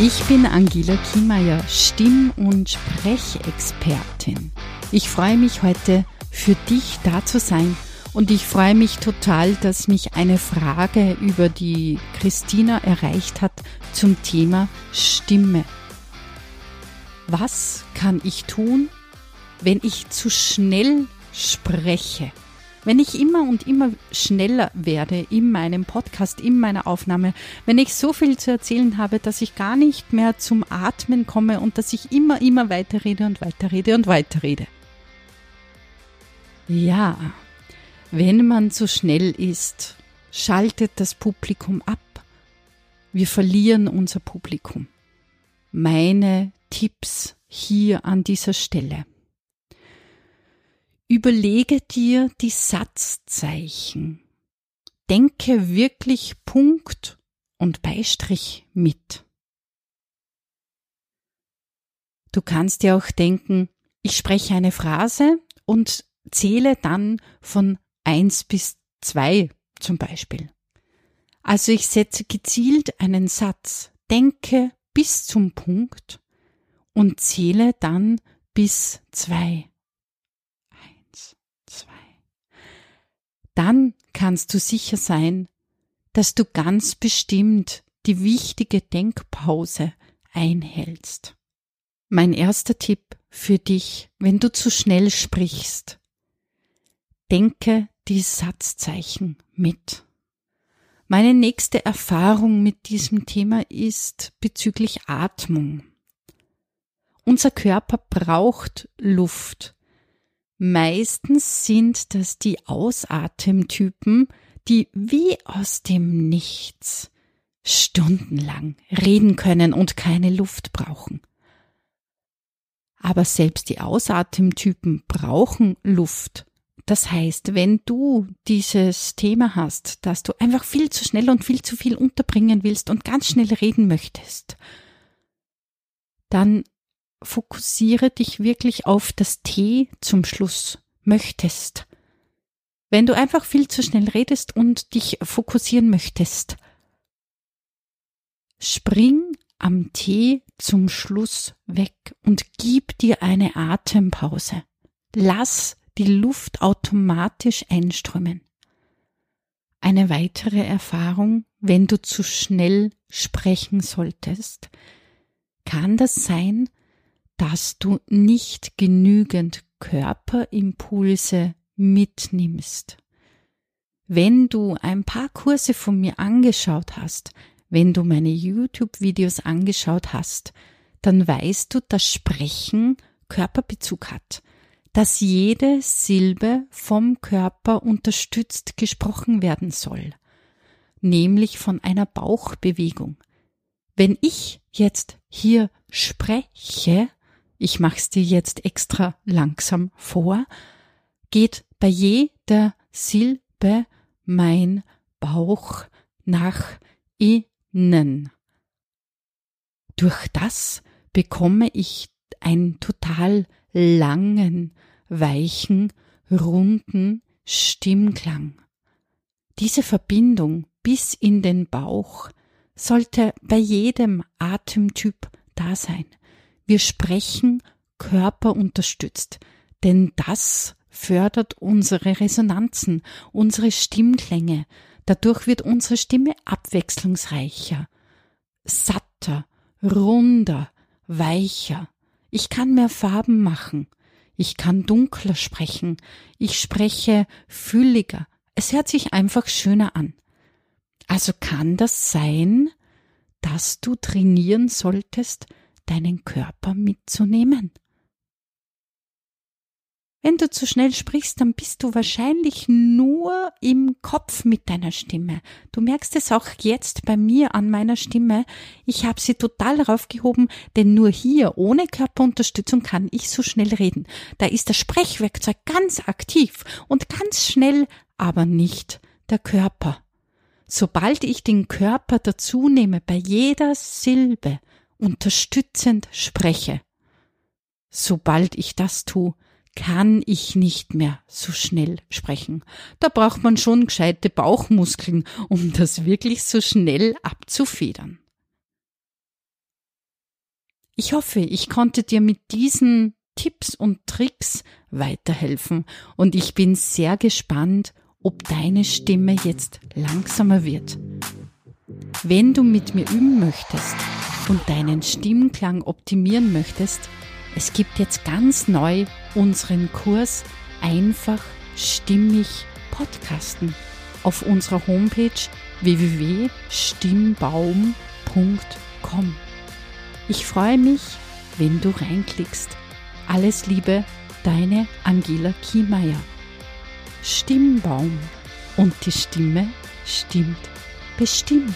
Ich bin Angela Kiemeier, Stimm- und Sprechexpertin. Ich freue mich heute für dich da zu sein und ich freue mich total, dass mich eine Frage über die Christina erreicht hat zum Thema Stimme. Was kann ich tun, wenn ich zu schnell spreche? Wenn ich immer und immer schneller werde in meinem Podcast, in meiner Aufnahme, wenn ich so viel zu erzählen habe, dass ich gar nicht mehr zum Atmen komme und dass ich immer, immer weiterrede und weiterrede und weiterrede. Ja, wenn man zu schnell ist, schaltet das Publikum ab. Wir verlieren unser Publikum. Meine Tipps hier an dieser Stelle. Überlege dir die Satzzeichen. Denke wirklich Punkt und Beistrich mit. Du kannst dir auch denken, ich spreche eine Phrase und zähle dann von eins bis zwei zum Beispiel. Also ich setze gezielt einen Satz, denke bis zum Punkt und zähle dann bis zwei. dann kannst du sicher sein, dass du ganz bestimmt die wichtige Denkpause einhältst. Mein erster Tipp für dich, wenn du zu schnell sprichst. Denke die Satzzeichen mit. Meine nächste Erfahrung mit diesem Thema ist bezüglich Atmung. Unser Körper braucht Luft, Meistens sind das die Ausatemtypen, die wie aus dem Nichts stundenlang reden können und keine Luft brauchen. Aber selbst die Ausatemtypen brauchen Luft. Das heißt, wenn du dieses Thema hast, dass du einfach viel zu schnell und viel zu viel unterbringen willst und ganz schnell reden möchtest, dann fokussiere dich wirklich auf das T zum Schluss möchtest. Wenn du einfach viel zu schnell redest und dich fokussieren möchtest, spring am T zum Schluss weg und gib dir eine Atempause. Lass die Luft automatisch einströmen. Eine weitere Erfahrung, wenn du zu schnell sprechen solltest, kann das sein, dass du nicht genügend Körperimpulse mitnimmst. Wenn du ein paar Kurse von mir angeschaut hast, wenn du meine YouTube-Videos angeschaut hast, dann weißt du, dass Sprechen Körperbezug hat, dass jede Silbe vom Körper unterstützt gesprochen werden soll, nämlich von einer Bauchbewegung. Wenn ich jetzt hier spreche, ich mach's dir jetzt extra langsam vor, geht bei jeder Silbe mein Bauch nach innen. Durch das bekomme ich einen total langen, weichen, runden Stimmklang. Diese Verbindung bis in den Bauch sollte bei jedem Atemtyp da sein. Wir sprechen körperunterstützt, denn das fördert unsere Resonanzen, unsere Stimmklänge. Dadurch wird unsere Stimme abwechslungsreicher, satter, runder, weicher. Ich kann mehr Farben machen. Ich kann dunkler sprechen. Ich spreche fülliger. Es hört sich einfach schöner an. Also kann das sein, dass du trainieren solltest, deinen Körper mitzunehmen. Wenn du zu schnell sprichst, dann bist du wahrscheinlich nur im Kopf mit deiner Stimme. Du merkst es auch jetzt bei mir an meiner Stimme. Ich habe sie total raufgehoben, denn nur hier ohne Körperunterstützung kann ich so schnell reden. Da ist das Sprechwerkzeug ganz aktiv und ganz schnell, aber nicht der Körper. sobald ich den Körper dazu nehme, bei jeder Silbe unterstützend spreche, sobald ich das tue, kann ich nicht mehr so schnell sprechen. Da braucht man schon gescheite Bauchmuskeln, um das wirklich so schnell abzufedern. Ich hoffe, ich konnte dir mit diesen Tipps und Tricks weiterhelfen und ich bin sehr gespannt, ob deine Stimme jetzt langsamer wird. Wenn du mit mir üben möchtest und deinen Stimmklang optimieren möchtest, es gibt jetzt ganz neu unseren Kurs einfach stimmig podcasten auf unserer Homepage www.stimmbaum.com. Ich freue mich, wenn du reinklickst. Alles Liebe, deine Angela Kiemeier. Stimmbaum. Und die Stimme stimmt bestimmt.